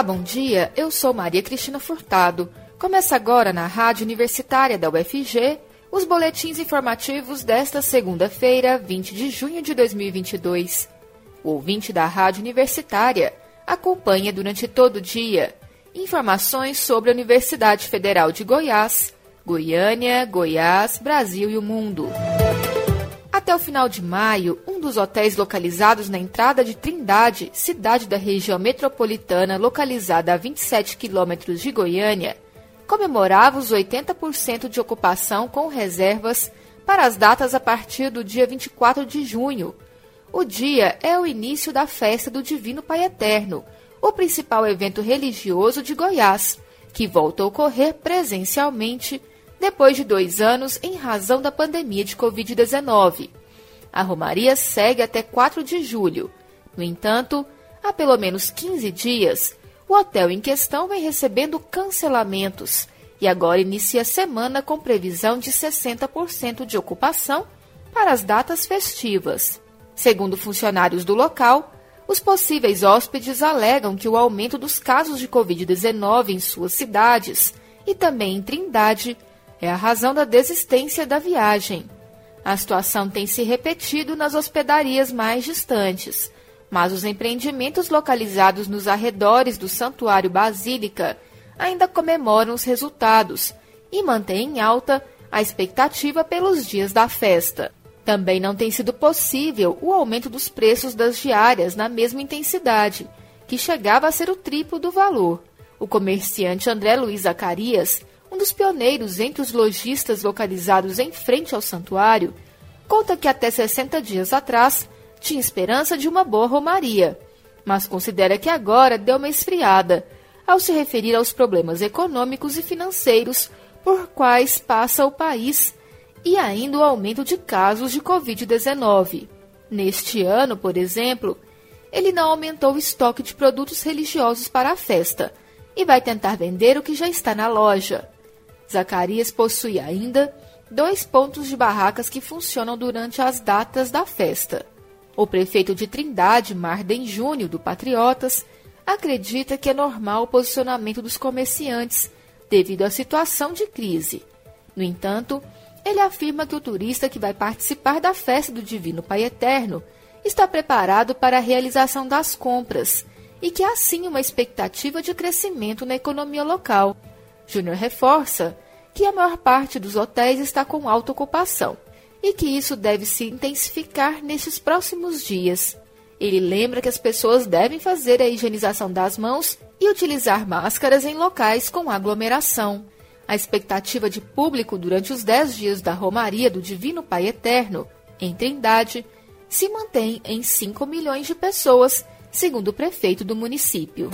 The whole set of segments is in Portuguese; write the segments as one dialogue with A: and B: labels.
A: Olá, bom dia. Eu sou Maria Cristina Furtado. Começa agora na Rádio Universitária da UFG os boletins informativos desta segunda-feira, 20 de junho de 2022. O ouvinte da Rádio Universitária acompanha durante todo o dia informações sobre a Universidade Federal de Goiás, Goiânia, Goiás, Brasil e o mundo. Até o final de maio, um dos hotéis localizados na entrada de Trindade, cidade da região metropolitana localizada a 27 quilômetros de Goiânia, comemorava os 80% de ocupação com reservas para as datas a partir do dia 24 de junho. O dia é o início da festa do Divino Pai Eterno, o principal evento religioso de Goiás, que volta a ocorrer presencialmente depois de dois anos em razão da pandemia de Covid-19. A Romaria segue até 4 de julho. No entanto, há pelo menos 15 dias, o hotel em questão vem recebendo cancelamentos e agora inicia a semana com previsão de 60% de ocupação para as datas festivas. Segundo funcionários do local, os possíveis hóspedes alegam que o aumento dos casos de Covid-19 em suas cidades e também em Trindade é a razão da desistência da viagem. A situação tem se repetido nas hospedarias mais distantes, mas os empreendimentos localizados nos arredores do Santuário Basílica ainda comemoram os resultados e mantêm em alta a expectativa pelos dias da festa. Também não tem sido possível o aumento dos preços das diárias na mesma intensidade, que chegava a ser o triplo do valor. O comerciante André Luiz Zacarias um dos pioneiros entre os lojistas localizados em frente ao santuário, conta que até 60 dias atrás tinha esperança de uma boa romaria, mas considera que agora deu uma esfriada ao se referir aos problemas econômicos e financeiros por quais passa o país e ainda o aumento de casos de Covid-19. Neste ano, por exemplo, ele não aumentou o estoque de produtos religiosos para a festa e vai tentar vender o que já está na loja. Zacarias possui ainda dois pontos de barracas que funcionam durante as datas da festa. O prefeito de Trindade, Marden Júnior, do Patriotas, acredita que é normal o posicionamento dos comerciantes devido à situação de crise. No entanto, ele afirma que o turista que vai participar da festa do Divino Pai Eterno está preparado para a realização das compras e que há sim uma expectativa de crescimento na economia local. Júnior reforça que a maior parte dos hotéis está com alta ocupação e que isso deve se intensificar nesses próximos dias. Ele lembra que as pessoas devem fazer a higienização das mãos e utilizar máscaras em locais com aglomeração. A expectativa de público durante os 10 dias da Romaria do Divino Pai Eterno, em Trindade, se mantém em 5 milhões de pessoas, segundo o prefeito do município.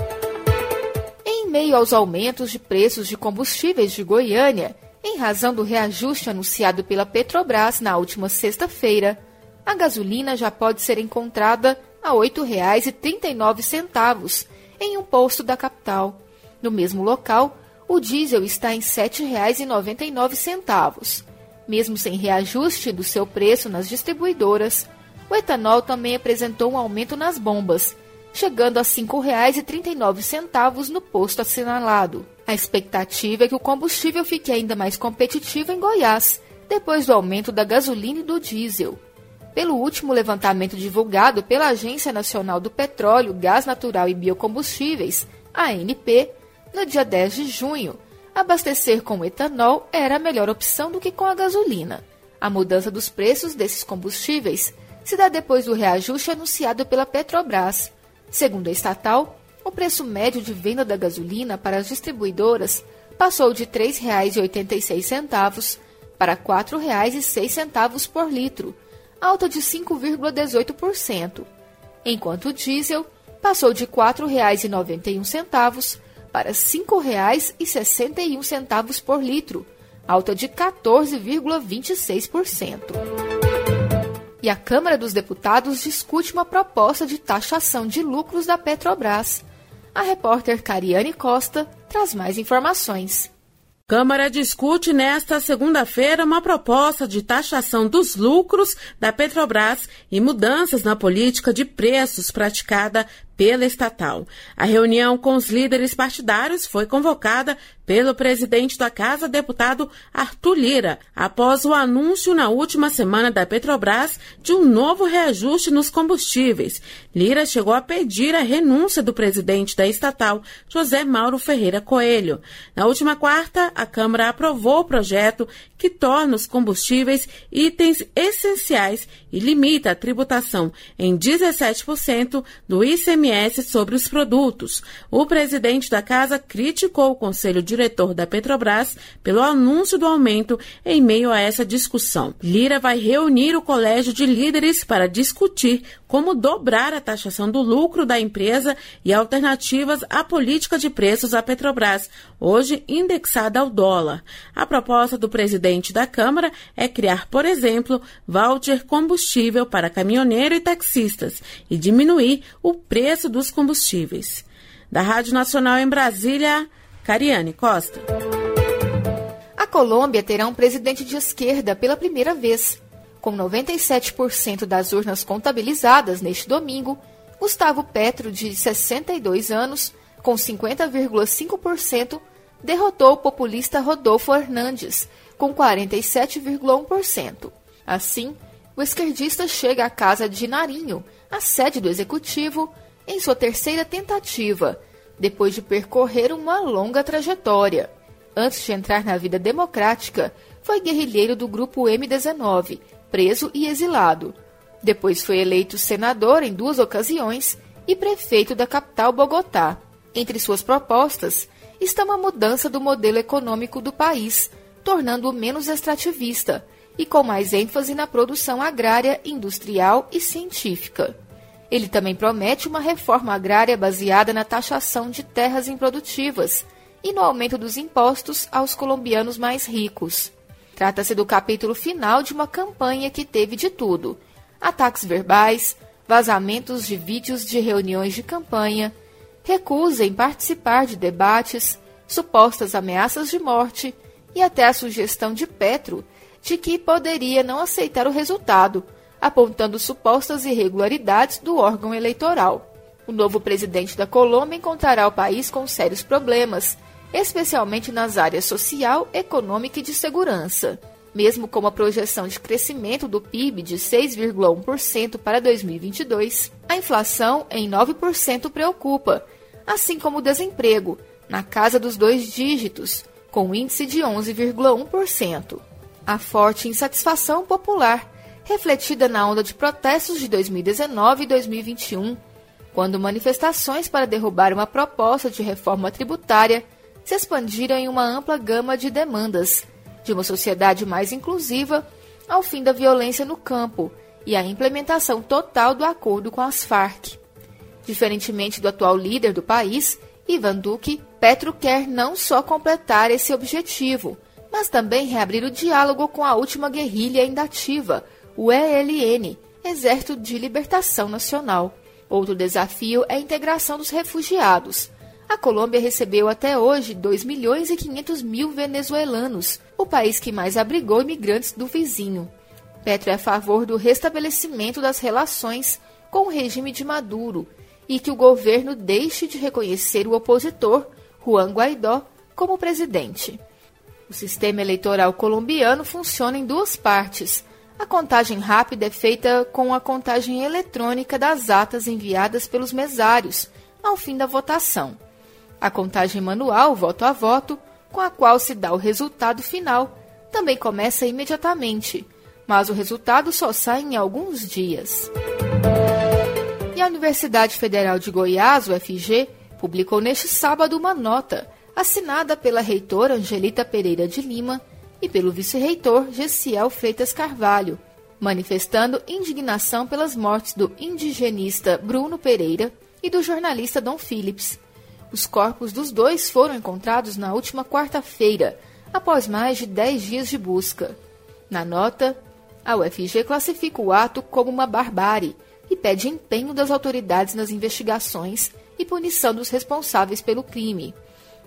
A: Em meio aos aumentos de preços de combustíveis de Goiânia, em razão do reajuste anunciado pela Petrobras na última sexta-feira, a gasolina já pode ser encontrada a R$ 8,39 em um posto da capital. No mesmo local, o diesel está em R$ 7,99. Mesmo sem reajuste do seu preço nas distribuidoras, o etanol também apresentou um aumento nas bombas, chegando a R$ 5,39 no posto assinalado. A expectativa é que o combustível fique ainda mais competitivo em Goiás, depois do aumento da gasolina e do diesel. Pelo último levantamento divulgado pela Agência Nacional do Petróleo, Gás Natural e Biocombustíveis, ANP, no dia 10 de junho, abastecer com etanol era a melhor opção do que com a gasolina. A mudança dos preços desses combustíveis se dá depois do reajuste anunciado pela Petrobras, Segundo a estatal, o preço médio de venda da gasolina para as distribuidoras passou de R$ 3,86 para R$ 4,06 por litro, alta de 5,18%, enquanto o diesel passou de R$ 4,91 para R$ 5,61 por litro, alta de 14,26% e a Câmara dos Deputados discute uma proposta de taxação de lucros da Petrobras. A repórter Cariane Costa traz mais informações.
B: Câmara discute nesta segunda-feira uma proposta de taxação dos lucros da Petrobras e mudanças na política de preços praticada pela estatal. A reunião com os líderes partidários foi convocada pelo presidente da Casa, deputado Arthur Lira, após o anúncio na última semana da Petrobras de um novo reajuste nos combustíveis. Lira chegou a pedir a renúncia do presidente da estatal, José Mauro Ferreira Coelho. Na última quarta, a Câmara aprovou o projeto que torna os combustíveis itens essenciais e limita a tributação em 17% do ICMS sobre os produtos. O presidente da Casa criticou o Conselho Diretor da Petrobras pelo anúncio do aumento em meio a essa discussão. Lira vai reunir o colégio de líderes para discutir como dobrar a taxação do lucro da empresa e alternativas à política de preços da Petrobras, hoje indexada ao dólar. A proposta do presidente da Câmara é criar, por exemplo, voucher combustível para caminhoneiro e taxistas e diminuir o preço dos combustíveis. Da Rádio Nacional em Brasília, Cariane Costa.
A: A Colômbia terá um presidente de esquerda pela primeira vez. Com 97% das urnas contabilizadas neste domingo, Gustavo Petro, de 62 anos, com 50,5%, derrotou o populista Rodolfo Hernandes, com 47,1%. Assim, o esquerdista chega à casa de Narinho, a sede do executivo, em sua terceira tentativa, depois de percorrer uma longa trajetória. Antes de entrar na vida democrática, foi guerrilheiro do grupo M19, preso e exilado. Depois foi eleito senador em duas ocasiões e prefeito da capital Bogotá. Entre suas propostas está uma mudança do modelo econômico do país, tornando-o menos extrativista e com mais ênfase na produção agrária, industrial e científica. Ele também promete uma reforma agrária baseada na taxação de terras improdutivas e no aumento dos impostos aos colombianos mais ricos. Trata-se do capítulo final de uma campanha que teve de tudo: ataques verbais, vazamentos de vídeos de reuniões de campanha, recusa em participar de debates, supostas ameaças de morte e até a sugestão de Petro de que poderia não aceitar o resultado, apontando supostas irregularidades do órgão eleitoral. O novo presidente da Colômbia encontrará o país com sérios problemas, especialmente nas áreas social, econômica e de segurança. Mesmo com a projeção de crescimento do PIB de 6,1% para 2022, a inflação em 9% preocupa, assim como o desemprego, na casa dos dois dígitos, com índice de 11,1%. A forte insatisfação popular, refletida na onda de protestos de 2019 e 2021, quando manifestações para derrubar uma proposta de reforma tributária se expandiram em uma ampla gama de demandas, de uma sociedade mais inclusiva ao fim da violência no campo e à implementação total do acordo com as Farc. Diferentemente do atual líder do país, Ivan Duque, Petro quer não só completar esse objetivo, mas também reabrir o diálogo com a última guerrilha ainda ativa, o ELN, Exército de Libertação Nacional. Outro desafio é a integração dos refugiados. A Colômbia recebeu até hoje 2 milhões e 500 mil venezuelanos, o país que mais abrigou imigrantes do vizinho. Petro é a favor do restabelecimento das relações com o regime de Maduro e que o governo deixe de reconhecer o opositor, Juan Guaidó, como presidente. O sistema eleitoral colombiano funciona em duas partes. A contagem rápida é feita com a contagem eletrônica das atas enviadas pelos mesários ao fim da votação. A contagem manual, voto a voto, com a qual se dá o resultado final, também começa imediatamente, mas o resultado só sai em alguns dias. E a Universidade Federal de Goiás, UFG, publicou neste sábado uma nota assinada pela reitora Angelita Pereira de Lima e pelo vice-reitor Gessiel Freitas Carvalho, manifestando indignação pelas mortes do indigenista Bruno Pereira e do jornalista Dom Phillips. Os corpos dos dois foram encontrados na última quarta-feira, após mais de dez dias de busca. Na nota, a UFG classifica o ato como uma barbárie e pede empenho das autoridades nas investigações e punição dos responsáveis pelo crime.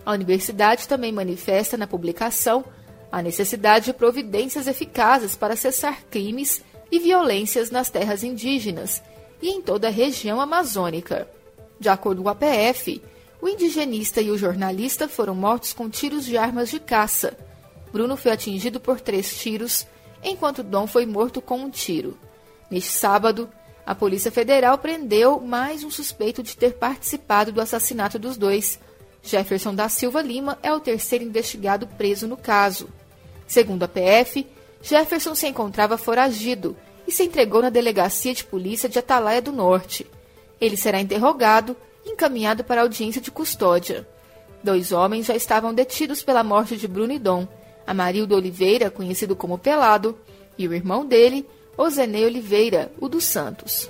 A: A universidade também manifesta na publicação a necessidade de providências eficazes para cessar crimes e violências nas terras indígenas e em toda a região amazônica. De acordo com a PF, o indigenista e o jornalista foram mortos com tiros de armas de caça. Bruno foi atingido por três tiros, enquanto Dom foi morto com um tiro. Neste sábado, a Polícia Federal prendeu mais um suspeito de ter participado do assassinato dos dois. Jefferson da Silva Lima é o terceiro investigado preso no caso. Segundo a PF, Jefferson se encontrava foragido e se entregou na delegacia de polícia de Atalaia do Norte. Ele será interrogado e encaminhado para audiência de custódia. Dois homens já estavam detidos pela morte de Bruno e Dom, Amarildo Oliveira, conhecido como Pelado, e o irmão dele, Ozenei Oliveira, o dos Santos.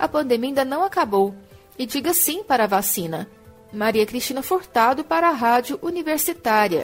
A: a pandemia ainda não acabou. E diga sim para a vacina. Maria Cristina Furtado para a Rádio Universitária.